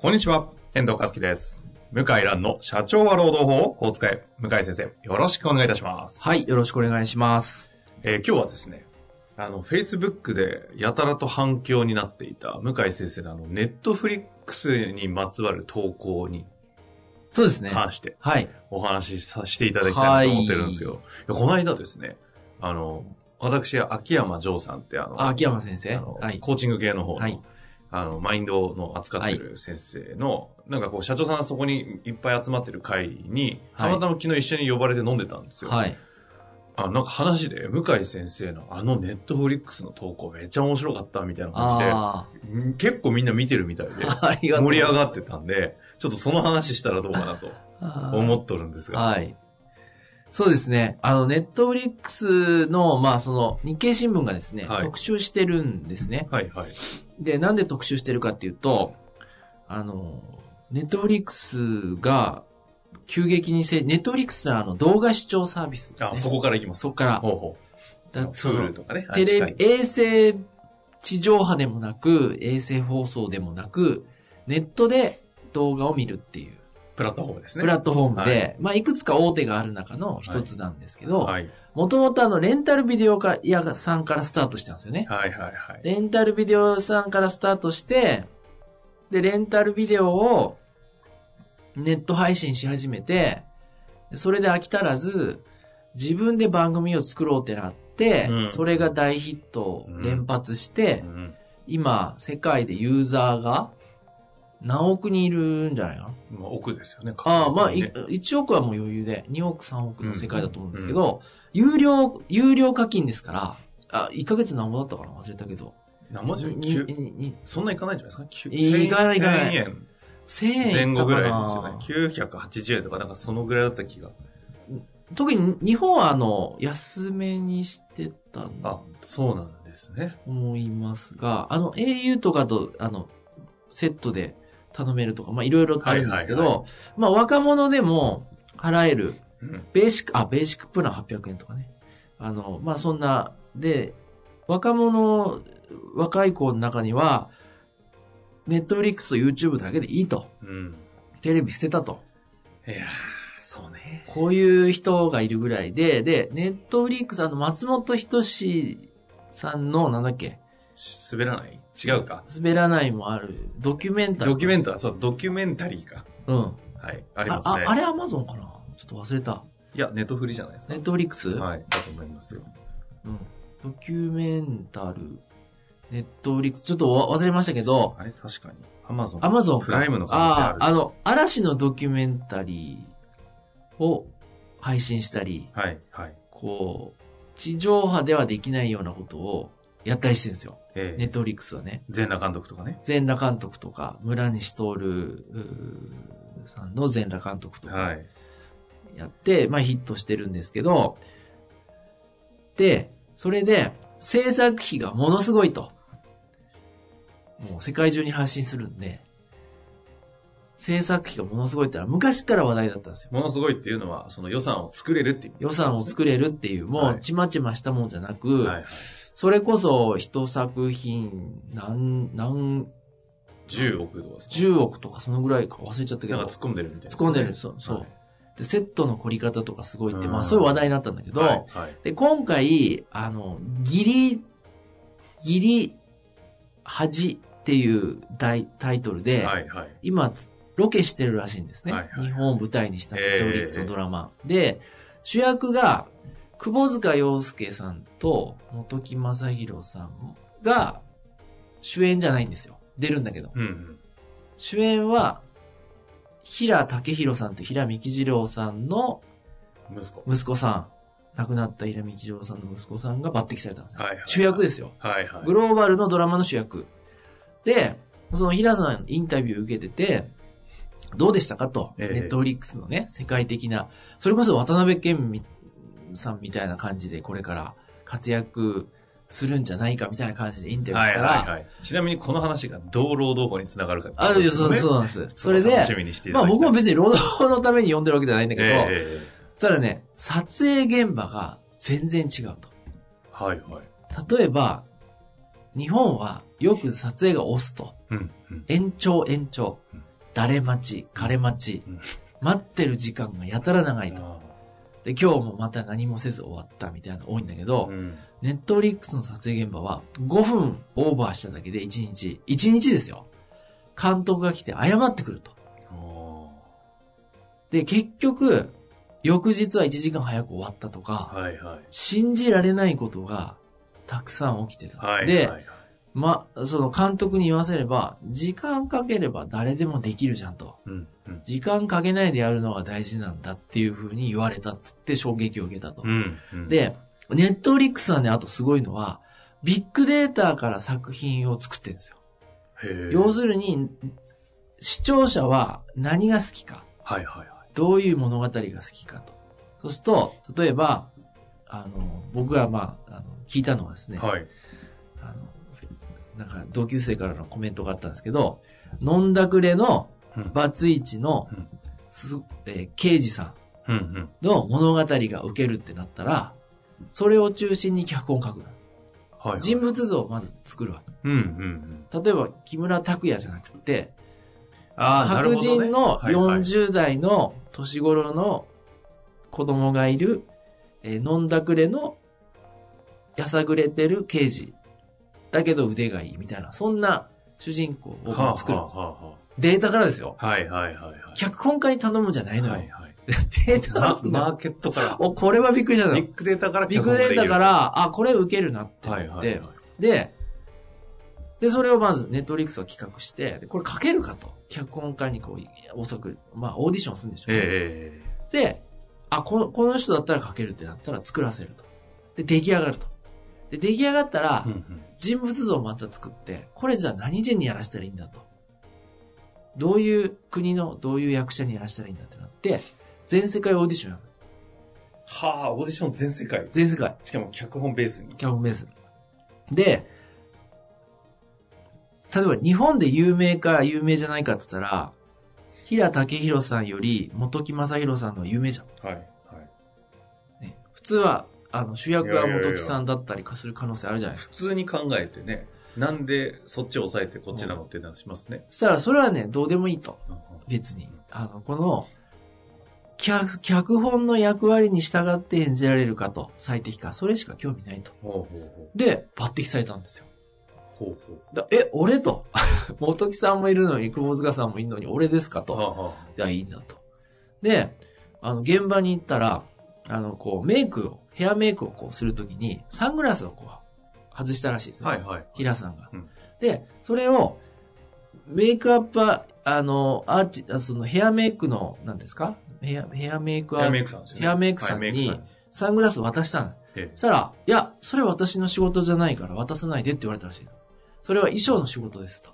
こんにちは、遠藤和樹です。向井蘭の社長は労働法をこう使え。向井先生、よろしくお願いいたします。はい、よろしくお願いします。えー今日はですね、あの、Facebook でやたらと反響になっていた向井先生のあの、ネットフリックスにまつわる投稿にそうですね。関してはい。お話しさせていただきたいなと思ってるんですよ。いやこの間ですね、あの、私、秋山城さんってあの、あ、秋山先生あのはい。コーチング系の方の、はいあの、マインドの扱ってる先生の、なんかこう、社長さんがそこにいっぱい集まってる会に、たはいまたま昨日一緒に呼ばれて飲んでたんですよ。はい。あなんか話で、向井先生のあのネットフリックスの投稿めっちゃ面白かったみたいな感じで結構みんな見てるみたいで。盛り上がってたんで、ちょっとその話したらどうかなと 思っとるんですが。はい。そうですね。あの、ネットフリックスの、まあ、その、日経新聞がですね、はい特集してるんですね。はいはい。で、なんで特集してるかっていうと、あの、ネットフリックスが、急激にせ、ネットフリックスはあの動画視聴サービスですね。あ、そこから行きます。そこから。ほうほう。だそのとかね。テレビ、ビ。衛星地上波でもなく、衛星放送でもなく、ネットで動画を見るっていうプラットフォームですね。プラットフォームで、はいまあ、いくつか大手がある中の一つなんですけど、はい。もともとあの、レンタルビデオ屋さんからスタートしたんですよね。はいはいはい。レンタルビデオ屋さんからスタートして、で、レンタルビデオをネット配信し始めて、それで飽き足らず、自分で番組を作ろうってなって、うんそれが大ヒットを連発して、うん今、世界でユーザーが何億人いるんじゃないかな。まあ、奥ですよね。ああ、まあ、確実にねい1億はもう余裕で、2億、3億の世界だと思うんですけど、有料、有料課金ですから、あ、1ヶ月何ぼだったかな？忘れたけど。何文字？にきゅににそんないかないんじゃないですか？いかないいかない1000円1000円前後ぐらいですよね。980円とか、なんかそのぐらいだった気が。特に日本はあの、安めにしてたんだあ、そうなんですね。と思いますが、あの、au とかと、あの、セットで頼めるとか、まあいろいろあるんですけど、はいはいまあ若者でも払えるうん。ベーシック、あ、ベーシックプラン800円とかね。あの、まあ、そんな、で、若者、若い子の中には、ネットフリックスと YouTube だけでいいと。うん。テレビ捨てたと。いやー、そうね。こういう人がいるぐらいで、で、ネットフリックス、あの、松本人志さんの、なんだっけ、し滑らない？違うか？滑らないもある、ドキュメンタリー。ドキュメンタそう、ドキュメンタリーか。うん。はい。ありますね。ああ、あれアマゾンかな？ちょっと忘れた。いや、ネットフリじゃないですか。ネットフリックス？はい。だと思いますよ。うん。ドキュメンタル、ネットフリックス、ちょっとわ忘れましたけど、あれ確かに。アマゾン。アマゾンプライムの可能性ある。ああの、嵐のドキュメンタリーを配信したり、はい、はい。こう、地上波ではできないようなことをやったりしてるんですよ。ええネットフリックスはね。全裸監督とかね。全裸監督とか、村西徹さんの全裸監督とかはい。やって、まあヒットしてるんですけど、で、それで制作費がものすごいと。もう世界中に発信するんで、制作費がものすごいってのは昔から話題だったんですよ。ものすごいっていうのは、その予算を作れるっていう。予算を作れるっていう、もはいうちまちましたもんじゃなく、はいはい。それこそ一作品何、何、10億とかですか？10億とかそのぐらいか忘れちゃったけどなんか、突っ込んでるみたいな、突っ込んでる、そう、そう。はいで、セットの凝り方とかすごいって、うんまあそういう話題になったんだけど、はい、はい。で、今回、あの、ギリ、ギリ、恥っていうタイタイトルで、はい、はい。今、ロケしてるらしいんですね。はいはい日本を舞台にしたネえーットフリックスのドラマ。で、主役が、窪塚洋介さんと本木正宏さんが主演じゃないんですよ。出るんだけど。うんうん。主演は、平武宏さんと平幹二郎さんの息子。息子さ亡くなった平見一郎さんの息子さんが抜擢されたんですよ。はいはい主役ですよ。はいはい。グローバルのドラマの主役。で、その平さんインタビュー受けてて、どうでしたかと。ええネットフリックスのね、世界的な、それこそ渡辺謙みさんみたいな感じでこれから活躍するんじゃないかみたいな感じでインタビューはいしたら、はいはい。ちなみにこの話がどう労働法につながるかってあ、そう、そううなんです。それでまあ僕も別に労働法のために読んでるわけじゃないんだけど、ええそしたらね、撮影現場が全然違うと。はいはい。例えば、日本はよく撮影が押すと。うんうん。延長延長うん。誰待ち、彼待ちうん。待ってる時間がやたら長いと。あで、今日もまた何もせず終わったみたいなの多いんだけどネットフリックスの撮影現場は5分オーバーしただけで1日、1日ですよ。監督が来て謝ってくると。あで、結局、翌日は1時間早く終わったとか、ーはいはい。信じられないことがたくさん起きてた。はいで、はいはい。ま、その監督に言わせれば、時間かければ誰でもできるじゃんと。うんうん。時間かけないでやるのが大事なんだっていう風に言われたっつって衝撃を受けたと。うんうん、で、ネットフリックスはね、あとすごいのは、ビッグデータから作品を作ってるんですよ。要するに、視聴者は何が好きか。はいはいはい。どういう物語が好きかと。そうすると、例えば、あの、僕がまあ、あの聞いたのはですね、はい。あの、なんか同級生からのコメントがあったんですけど、飲んだくれのうんバツイチのうん、すえー刑事さん。の物語が受けるってなったら、それを中心に脚本書くの。はい、はい。人物像をまず作るわうんうんうん。け。例えば、木村拓哉じゃなくて、白人のはいはい40代の年頃の子供がいる、えー飲んだくれのやさぐれてる刑事。だけど腕がいいみたいな、そんな主人公をはあ作るんですよ。データからですよ。あはいはいはいはい。脚本家に頼むんじゃないのよ。はいはい。データからマーケットから、お、これはびっくりしたのビ。ッグデータからビッグデータか、ら、あ、これ受けるなってってはいはい。。で、で、それをまずネットリックスは企画して、でこれ書けるかと。脚本家にこう、遅く、まあ、オーディションするんでしょうね、えで、あ、この、この人だったら書けるってなったら作らせると。で、出来上がると。で、出来上がったら人物像をまた作って、これじゃあ何人にやらせたらいいんだと。どういう国のどういう役者にやらせたらいいんだってなって、全世界オーディションやる。はあ、オーディション全世界。全世界。しかも脚本ベースに。脚本ベース。で、例えば日本で有名か有名じゃないかって言ったら、平武宏さんより本木正宏さんの有名じゃん。はい。はい。ね、普通は、あの、主役がいやいやいや本木さんだったりする可能性あるじゃないですか。普通に考えてね、なんでそっちを抑えてこっちなのって話しますね。そしたら、それはね、どうでもいいと。別に。あの、この、脚、脚本の役割に従って演じられるかと、最適か、それしか興味ないと。ほうほうほで、抜擢されたんですよ。う。ほうほだえ、俺と？元木さんもいるのに、久保塚さんもいるのに、俺ですかう。と。はあはじゃあいいんだと。で、あの、現場に行ったら、あの、こう、メイクを、ヘアメイクをこうするときに、サングラスをこう、外したらしいですあ。ね。はいはい。平さんが。うんで、それを、メイクアップは、あの、アーチ、あそのヘアメイクの、何ですか？ヘア、ヘアメイクはヘア、メイクさんですよね。ヘアメイクさんにサングラス渡したの。ええそしたら、いや、それ私の仕事じゃないから渡さないでって言われたらしいの。それは衣装の仕事ですと。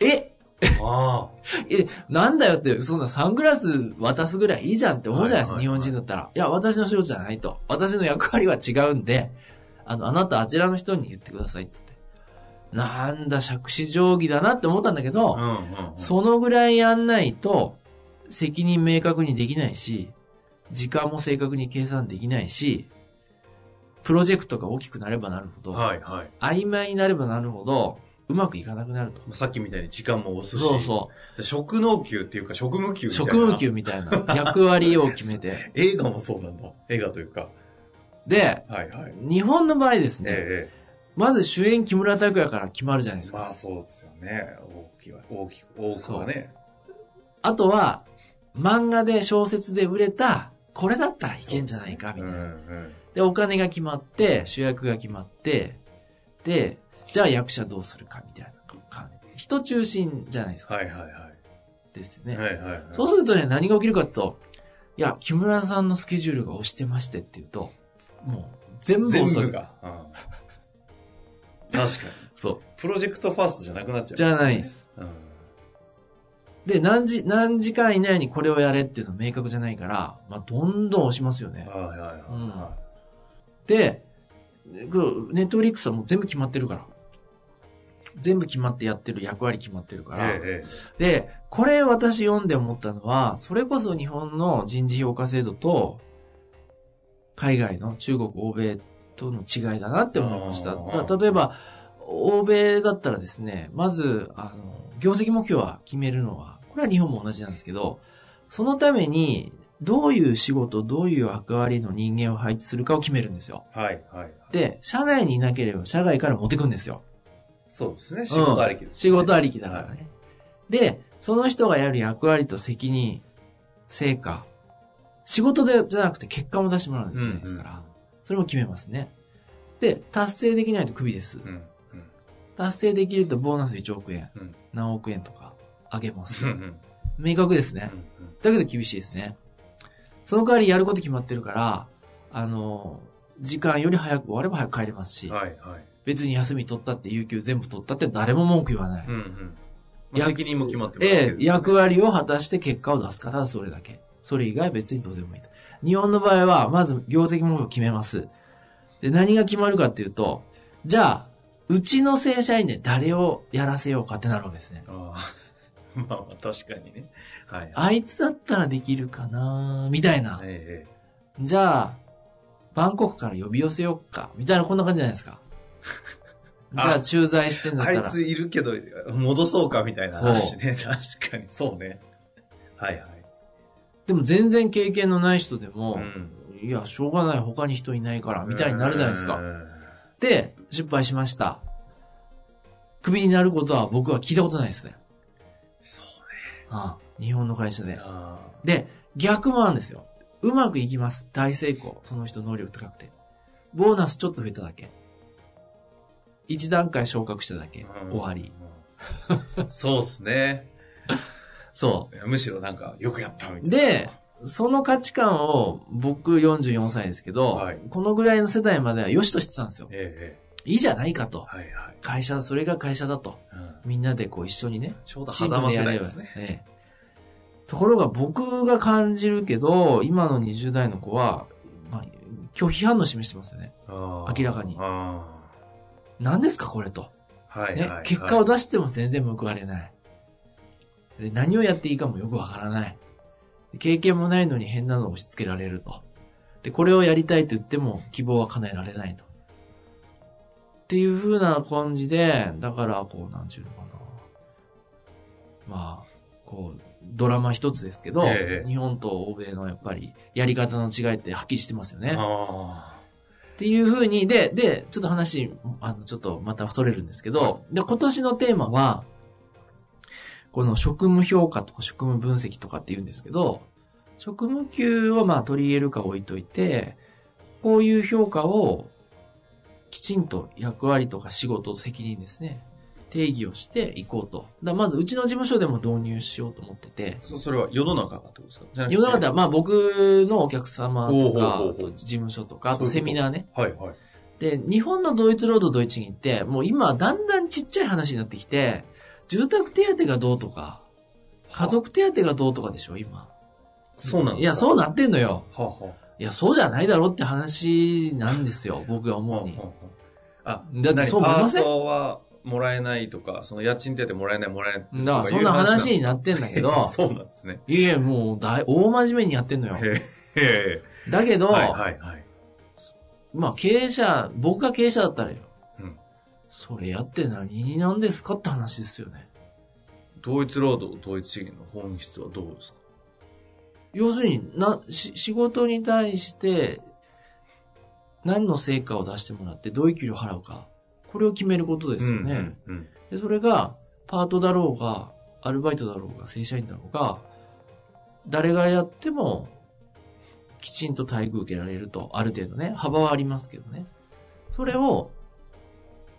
え？あ え、なんだよって、そんなサングラス渡すぐらいいいじゃんって思うじゃないですか、はいはいはい日本人だったら。いや、私の仕事じゃないと。私の役割は違うんで、あの、あなたあちらの人に言ってくださいって言って。なんだ、杓子定規だなって思ったんだけど、あ。うんうんうん。そのぐらいやんないと、責任明確にできないし、時間も正確に計算できないし、プロジェクトが大きくなればなるほど、はいはい。曖昧になればなるほど、うまくいかなくなると。さっきみたいに時間も押すし。そうそじゃあ職能給っていうか職務給う。みたいな。職務給みたいな 役割を決めて。映画もそうなんだ。映画というか。で、はいはい。日本の場合ですね、えまず主演木村拓哉から決まるじゃないですか。えまあそうですよね。大きいわ。大きく、多くはね。あとは、漫画で小説で売れた、これだったらいけんじゃないか、みたいな。うんうん。で、お金が決まって、主役が決まって、で、じゃあ役者どうするか、みたいな感じ。人中心じゃないですか。はいはいはい。ですね。はいはいはい。そうするとね、何が起きるかと、いや、木村さんのスケジュールが押してましてっていうと、もう、全部全遅い。部が。うん 確かに。そう。プロジェクトファーストじゃなくなっちゃう。じゃないです。うん。で、何時、何時間以内にこれをやれっていうのは明確じゃないから、まあ、どんどん押しますよね。はいはいはいはで、ネットフリックスはもう全部決まってるから。全部決まってやってる役割決まってるかい。ら。えええで、これ私読んで思ったのは、それこそ日本の人事評価制度と、海外の中国、欧米との違いだなって思いました。例えば、欧米だったらですね、まず、あの、業績目標は決めるのは、これは日本も同じなんですけど、そのために、どういう仕事、どういう役割の人間を配置するかを決めるんですよ。えはいはい。で、社内にいなければ社外から持ってくんですよ。そうですね。仕事ありきです、ね仕事ありきだからね。で、その人がやる役割と責任、成果、仕事でじゃなくて結果も出してもらわないといけないですから、それも決めますね。で、達成できないとクビです。うん。うん。達成できるとボーナス1億円、うん何億円とかあげますうん。う。ん。明確ですね。だけど厳しいですね。その代わりやること決まってるから、あの、時間より早く終われば早く帰れますし、はいはい。別に休み取ったって、有給全部取ったって誰も文句言わない。うんうん。まやあ、責任も決まってますええ、役割を果たして結果を出すからそれだけ。それ以外別にどうでもいいと。日本の場合は、まず業績目標を決めます。で、何が決まるかっていうと、じゃあ、うちの正社員で誰をやらせようかってなるわけですね。ああ。まあまあ、確かにね。はい。あいつだったらできるかなみたいな。ええじゃあ、バンコクから呼び寄せようかみたいなこんな感じじゃないですか。じゃあ、駐在してんだったら。あいついるけど、戻そうかみたいな話ね。確かに、そうね。はいはい。でも全然経験のない人でも、うんいや、しょうがない、他に人いないから、みたいになるじゃないですか。うんで、失敗しました。クビになることは僕は聞いたことないですね。そうああ日本の会社でで、逆もあるんですよ。うまくいきます。大成功。その人能力高くて。ボーナスちょっと増えただけ。一段階昇格しただけ。うん終わり。。うんそうっすね。そむしろなんか、よくやったみたう。いな。で、その価値観を僕44歳ですけど、はいこのぐらいの世代までは良しとしてたんですよ。ええいいじゃないかと。はいはい。会社、それが会社だと。うんみんなでこう一緒にね、ちょうど狭間世代ですね。ええところが僕が感じるけど、今の20代の子は、まあ、拒否反応示してますよね。明らかにあ何ですかこれと。はいはい。結果を出しても全然報われない。で何をやっていいかもよくわからない。経験もないのに変なのを押し付けられると。で、これをやりたいと言っても希望は叶えられないと。っていう風な感じで、だから、こう、なんちゅうのかな。まあ、こう、ドラマ一つですけど、ええ日本と欧米のやっぱりやり方の違いってはっきりしてますよね。あっていうふうに、で、で、ちょっと話、あの、ちょっとまた太れるんですけど、で、今年のテーマは、この職務評価とか職務分析とかって言うんですけど、職務給をまあ取り入れるか置いといて、こういう評価をきちんと役割とか仕事、責任ですね、定義をしていこうと。だまずうちの事務所でも導入しようと思ってて、あ。そ、それは世の中がってことですか？世の中ではまあ僕のお客様とか、あと事務所とか、あとセミナーね、はいはい。で、日本の同一労働同一銀って、もう今だんだんちっちゃい話になってきて、住宅手当がどうとか、家族手当がどうとかでしょ、今。そうなんいや、そうななってんのよ。はあはいや、そうじゃないだろって話なんですよ、僕があ思うに。はあはああ、だってそう思いません？パートはもらえないとか、その家賃手当もらえないもらえないだからそんな話にななってんだけど、そうなんですね。いや、もう大、大真面目にやってんのよ。へえ。へだけど、え。はいはいはい。まあ経営者、僕が経営者だったらよ。うんそれやって何になんですかって話ですよね。同一労働同一資源の本質はどうですか？要するに、な、し、仕事に対して、何の成果を出してもらって、どういう給料を払うか。これを決めることですよね。うんうんで、それが、パートだろうが、アルバイトだろうが、正社員だろうが、誰がやっても、きちんと待遇受けられると、ある程度ね、幅はありますけどね。それを、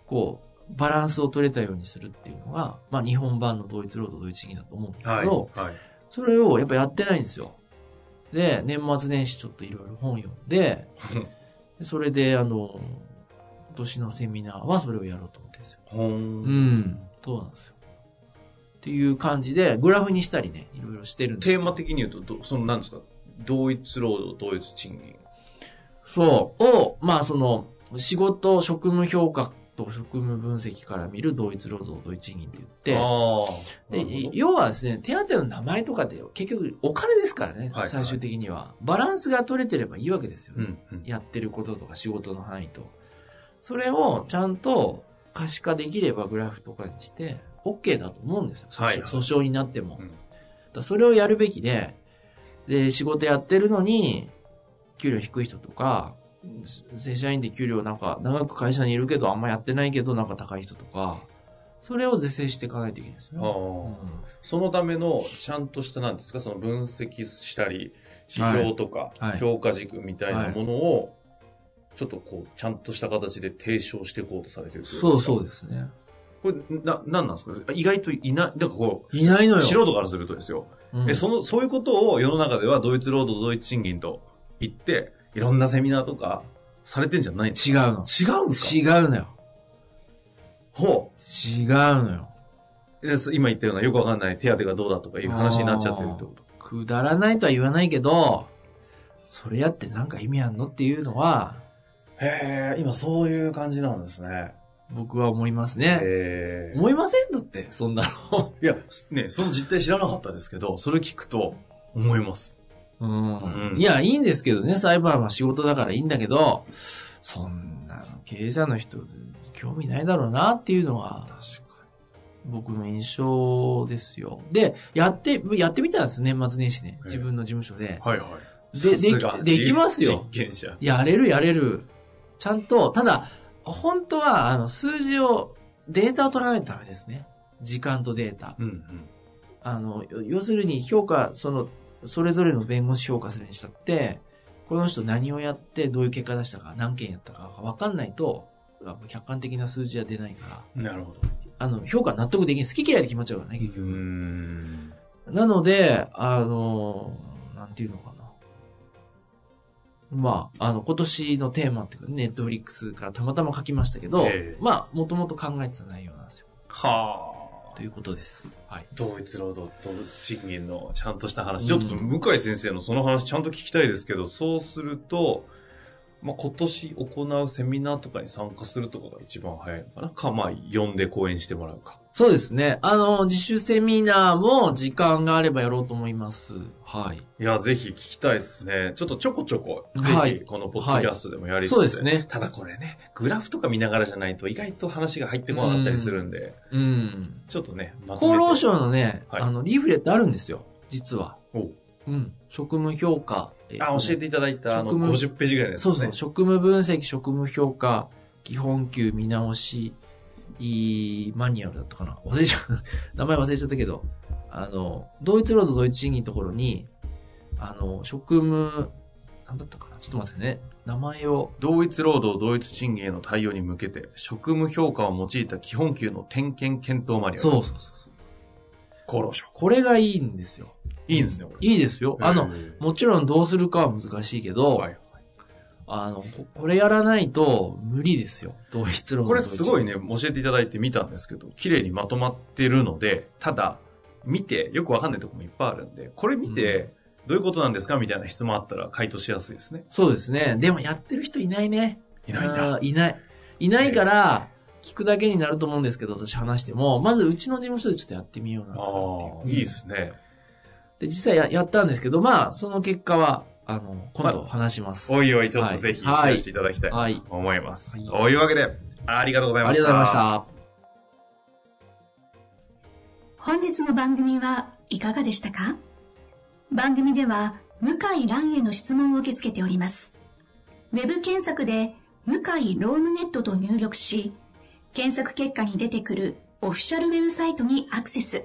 こう、バランスを取れたようにするっていうのが、まあ日本版の同一労働同一主義だと思うんですはい。けど、はい。それをやっぱやってないんですよ。で、年末年始ちょっといろいろ本読んで、でそれで、あの、今年のセミナーはそれをやろうと思ってるんですよ。うん。そうなんですよ。っていう感じで、グラフにしたりね、いろいろしてるんですテーマ的に言うと、どその、なんですか同一労働、同一賃金。そう。を、まあその、仕事、職務評価と職務分析から見る同一労働同一賃金って言って、でど要はですね、手当の名前とかって結局お金ですからね、はいはい最終的には。バランスが取れてればいいわけですよね。うんうん。やってることとか仕事の範囲と。それをちゃんと可視化できればグラフとかにして、OK だと思うんですよ。訴訟になっても。うんだそれをやるべきで、で、仕事やってるのに、給料低い人とか、正社員で給料なんか、長く会社にいるけど、あんまやってないけど、なんか高い人とか、それを是正していかないといけないですよね。うんそのための、ちゃんとした、なんですか、その分析したり、指標とか評価軸みたいなものを、ちょっとこう、ちゃんとした形で提唱していこうとされてるそうそうですね。これ、な、なんなんですか？意外といない、なんかこう、いないのよ。素人からするとですよ。うんえ、その、そういうことを世の中では同一労働同一賃金と言って、いろんなセミナーとかされてんじゃないんです違うの。か違うんですか？違うのよ。ほ違うのよ。今言ったようなよくわかんない手当がどうだとかいう話になっちゃってるってこと。くだらないとは言わないけど、それやってなんか意味あんのっていうのは、へえ、今そういう感じなんですね。僕は思いますね。へえ。思いません？だって、そんなの。いや、ね、その実態知らなかったですけど、それ聞くと思います。うんうんいや、いいんですけどね、裁判は仕事だからいいんだけど、そんなの経営者の人、興味ないだろうなっていうのは、僕の印象ですよ。で、やって、やってみたんです、年末年始ね。え自分の事務所で。はいはい。で、でき、できますよ。実験者。やれるやれる。ちゃんと、ただ、本当は、あの、数字を、データを取らないとダメですね。時間とデータ。うんうん。あの、よ要するに評価、その、それぞれの弁護士評価するにしたって、この人何をやってどういう結果出したか、何件やったか分かんないと、あ客観的な数字は出ないから、なるほど。あの、評価納得できない。好き嫌いで決まっちゃうからね、結局。ん。なので、あの、なんていうのかな。まあ、あの、今年のテーマっていうか、ネットフリックスからたまたま書きましたけど、ええまあ、もともと考えてた内容なんですよ。はあ。ということです。はい。同一労働、同一賃金のちゃんとした話。うんちょっと向井先生のその話ちゃんと聞きたいですけど、そうすると、まあ、今年行うセミナーとかに参加するとかが一番早いのかなか、まあ、呼んで講演してもらうか。そうですね。あの、自主セミナーも時間があればやろうと思います。はい。いや、ぜひ聞きたいですね。ちょっとちょこちょこ、はいぜひ、このポッドキャストでもやりつつ、そうですねただこれね、グラフとか見ながらじゃないと意外と話が入ってこなかったりするんで、うん。ちょっとね、ま厚労省のね、はいあの、リーフレットあるんですよ。実は。おうん。職務評価。えっとあ、ね教えていただいた、あの、職務50ページぐらいですね。そうそう。職務分析、職務評価、基本給見直し、いいマニュアルだったかな？忘れちゃう。名前忘れちゃったけど、あの、同一労働同一賃金のところに、あの、職務、なんだったかな？ちょっと待ってね。名前を、同一労働同一賃金への対応に向けて、職務評価を用いた基本給の点検検討マニュアル。そうそうそうそう。厚労省。これがいいんですよ。いいんですね、これ。いいですよ。あの、もちろんどうするかは難しいけど、はい。あの、ここれやらないと無理ですよ。同一労働これすごいね。ね、教えていただいて見たんですけど、綺麗にまとまってるので、ただ、見て、よくわかんないところもいっぱいあるんで、これ見て、どういうことなんですかみたいな質問あったら回答しやすいですね。そうですね。でもやってる人いないね。いないんだ。いない。いないから、聞くだけになると思うんですけど、私話しても、まずうちの事務所でちょっとやってみようなああ、っていう。いいですね。で、実際ややったんですけど、まあ、その結果は、あの、今度話します。おいおい、ちょっはいとぜひシェアしていただきたいはいと思います。はいというわけで、ありがとうございました。ありがとうございました。本日の番組はいかがでしたか？番組では向井蘭への質問を受け付けております。ウェブ検索で向井ロームネットと入力し、検索結果に出てくるオフィシャルウェブサイトにアクセス。